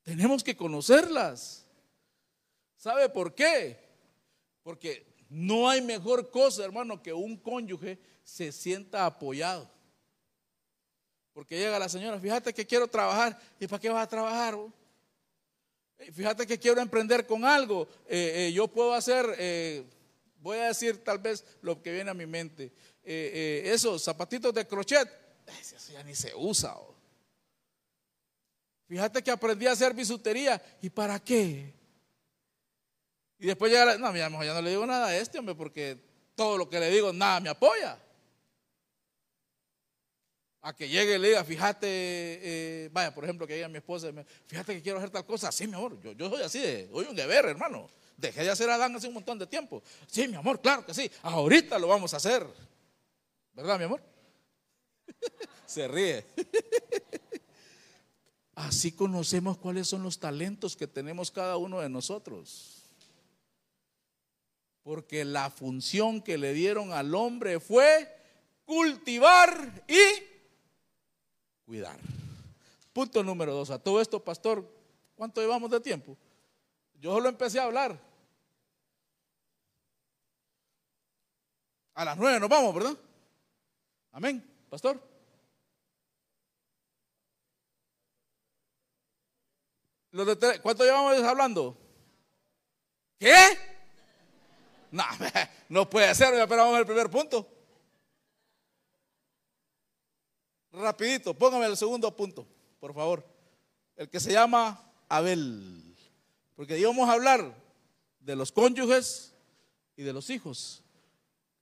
Tenemos que conocerlas. ¿Sabe por qué? Porque no hay mejor cosa, hermano, que un cónyuge se sienta apoyado. Porque llega la señora, fíjate que quiero trabajar. ¿Y para qué vas a trabajar? Fíjate que quiero emprender con algo. Eh, eh, yo puedo hacer, eh, voy a decir tal vez lo que viene a mi mente. esos zapatitos de crochet, eso ya ni se usa. Fíjate que aprendí a hacer bisutería. ¿Y para qué? Y después llega, la, no, mira, mejor ya no le digo nada a este hombre porque todo lo que le digo, nada me apoya. A que llegue y le diga, fíjate, eh, vaya, por ejemplo, que diga mi esposa, fíjate que quiero hacer tal cosa. Sí, mi amor, yo, yo soy así, de, soy un deber, hermano. Dejé de hacer Adán hace un montón de tiempo. Sí, mi amor, claro que sí. Ahorita lo vamos a hacer. ¿Verdad, mi amor? Se ríe. Así conocemos cuáles son los talentos que tenemos cada uno de nosotros. Porque la función que le dieron al hombre fue cultivar y cuidar. Punto número dos. A todo esto, pastor, ¿cuánto llevamos de tiempo? Yo solo empecé a hablar. A las nueve nos vamos, ¿verdad? Amén, pastor. ¿Cuánto llevamos hablando? ¿Qué? No, no puede ser, pero vamos al primer punto. Rapidito, póngame el segundo punto, por favor. El que se llama Abel. Porque íbamos a hablar de los cónyuges y de los hijos.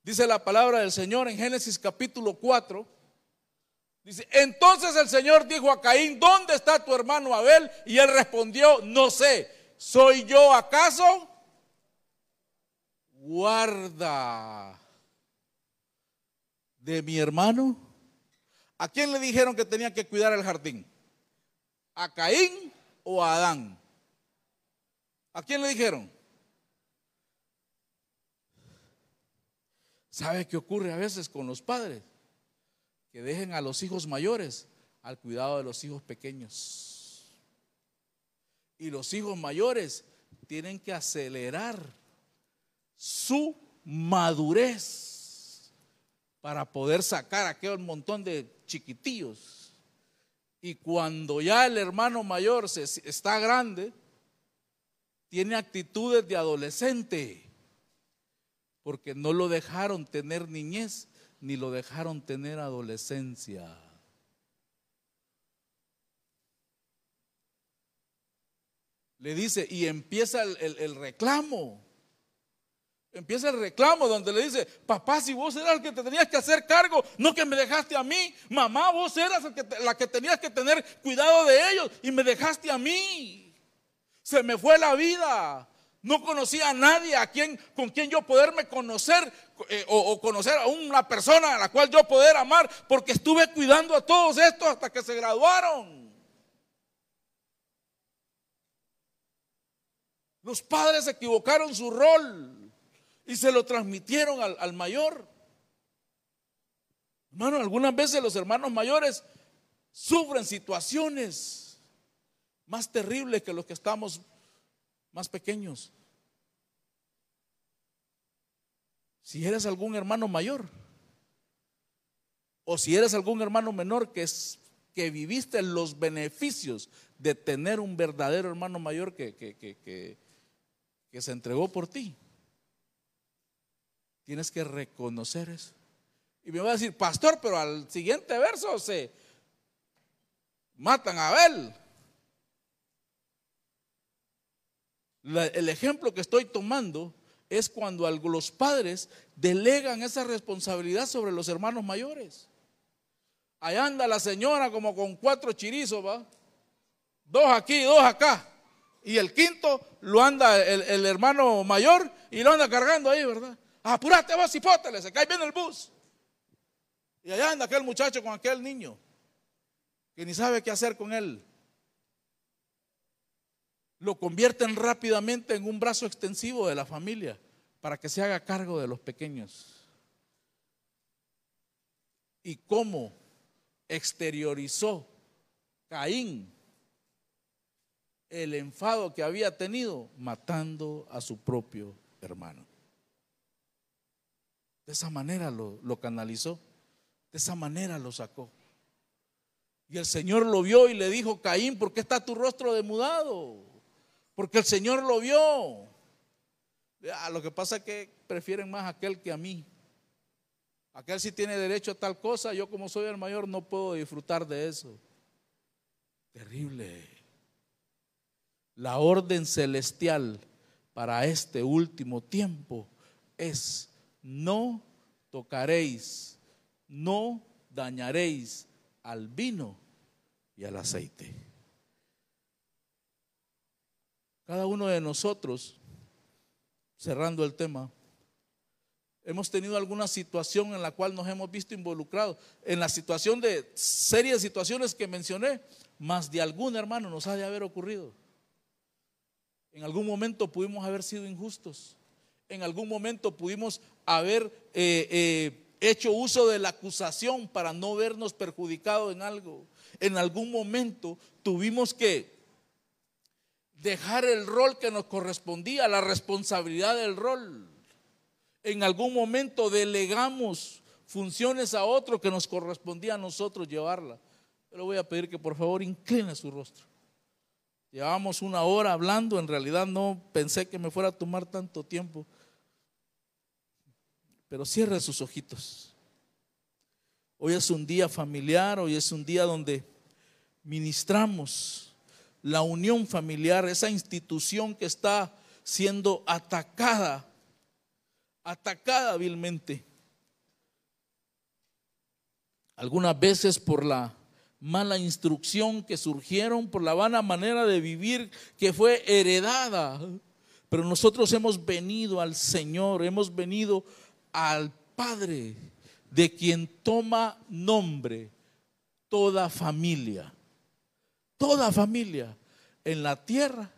Dice la palabra del Señor en Génesis capítulo 4, Dice, entonces el Señor dijo a Caín, ¿dónde está tu hermano Abel? Y él respondió, no sé, ¿soy yo acaso? Guarda de mi hermano. ¿A quién le dijeron que tenía que cuidar el jardín? ¿A Caín o a Adán? ¿A quién le dijeron? ¿Sabe qué ocurre a veces con los padres? Que dejen a los hijos mayores al cuidado de los hijos pequeños. Y los hijos mayores tienen que acelerar su madurez para poder sacar aquel montón de chiquitillos. Y cuando ya el hermano mayor se, está grande, tiene actitudes de adolescente, porque no lo dejaron tener niñez ni lo dejaron tener adolescencia. Le dice, y empieza el, reclamo. Empieza el reclamo donde le dice, papá, si vos eras el que te tenías que hacer cargo, no que me dejaste a mí. Mamá, vos eras la que tenías que tener cuidado de ellos y me dejaste a mí. Se me fue la vida. No conocía a nadie a quien, con quien yo poderme conocer eh, o, conocer a una persona a la cual yo poder amar, porque estuve cuidando a todos estos hasta que se graduaron. Los padres equivocaron su rol y se lo transmitieron al, al mayor. Hermano, algunas veces los hermanos mayores sufren situaciones más terribles que los que estamos más pequeños. Si eres algún hermano mayor, o si eres algún hermano menor que, que viviste los beneficios de tener un verdadero hermano mayor que, que, que, que se entregó por ti, tienes que reconocer eso. Y me va a decir, pastor, pero al siguiente verso se matan a Abel. El ejemplo que estoy tomando es cuando los padres delegan esa responsabilidad sobre los hermanos mayores. Allá anda la señora como con cuatro chirizos. Dos aquí, dos acá. Y el quinto lo anda el, hermano mayor y lo anda cargando ahí, ¿verdad? Apúrate vos, hipóteles, se cae bien el bus. Y allá anda aquel muchacho con aquel niño que ni sabe qué hacer con él. Lo convierten rápidamente en un brazo extensivo de la familia para que se haga cargo de los pequeños. ¿Y cómo exteriorizó Caín el enfado que había tenido matando a su propio hermano? De esa manera lo, canalizó, de esa manera lo sacó. Y el Señor lo vio y le dijo, Caín, ¿por qué está tu rostro demudado? Porque el Señor lo vio. Lo que pasa es que prefieren más a aquel que a mí. Aquel sí tiene derecho a tal cosa, yo como soy el mayor no puedo disfrutar de eso. Terrible. La orden celestial para este último tiempo es no tocaréis, no dañaréis al vino y al aceite. Cada uno de nosotros, cerrando el tema, hemos tenido alguna situación en la cual nos hemos visto involucrados. En la situación de serias situaciones que mencioné, más de algún hermano nos ha de haber ocurrido. En algún momento pudimos haber sido injustos. En algún momento pudimos haber eh, eh, hecho uso de la acusación para no vernos perjudicados en algo. En algún momento tuvimos que dejar el rol que nos correspondía, la responsabilidad del rol. En algún momento delegamos funciones a otro que nos correspondía a nosotros llevarla. Pero voy a pedir que por favor incline su rostro. Llevábamos una hora hablando, en realidad no pensé que me fuera a tomar tanto tiempo. Pero cierre sus ojitos. Hoy es un día familiar, hoy es un día donde ministramos la unión familiar, esa institución que está siendo atacada, atacada vilmente. Algunas veces por la mala instrucción que surgieron, por la vana manera de vivir que fue heredada. Pero nosotros hemos venido al Señor, hemos venido al Padre, de quien toma nombre toda familia, toda familia en la tierra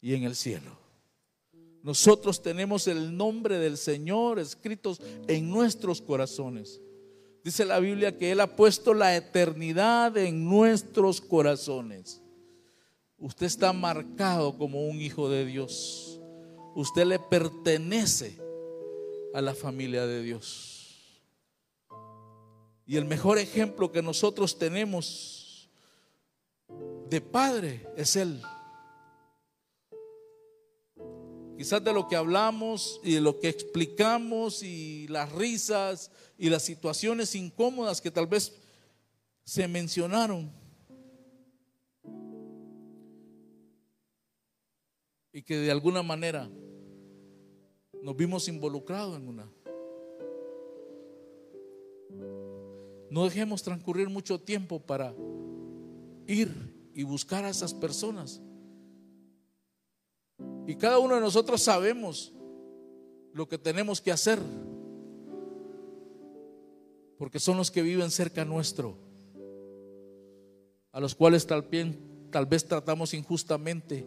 y en el cielo. Nosotros tenemos el nombre del Señor escritos en nuestros corazones. Dice la Biblia que Él ha puesto la eternidad en nuestros corazones. Usted está marcado como un hijo de Dios. Usted le pertenece a la familia de Dios. Y el mejor ejemplo que nosotros tenemos de padre es Él. Quizás de lo que hablamos y de lo que explicamos y las risas y las situaciones incómodas que tal vez se mencionaron. Y que de alguna manera nos vimos involucrados en una. No dejemos transcurrir mucho tiempo para ir y buscar a esas personas. Y cada uno de nosotros sabemos lo que tenemos que hacer. Porque son los que viven cerca nuestro. A los cuales tal, vez tratamos injustamente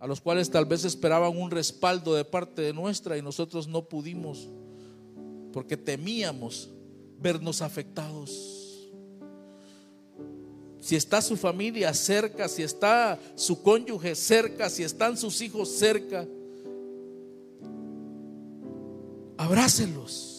a los cuales tal vez esperaban un respaldo de parte de nuestra y nosotros no pudimos porque temíamos vernos afectados. Si está su familia cerca, si está su cónyuge cerca, si están sus hijos cerca, abrácelos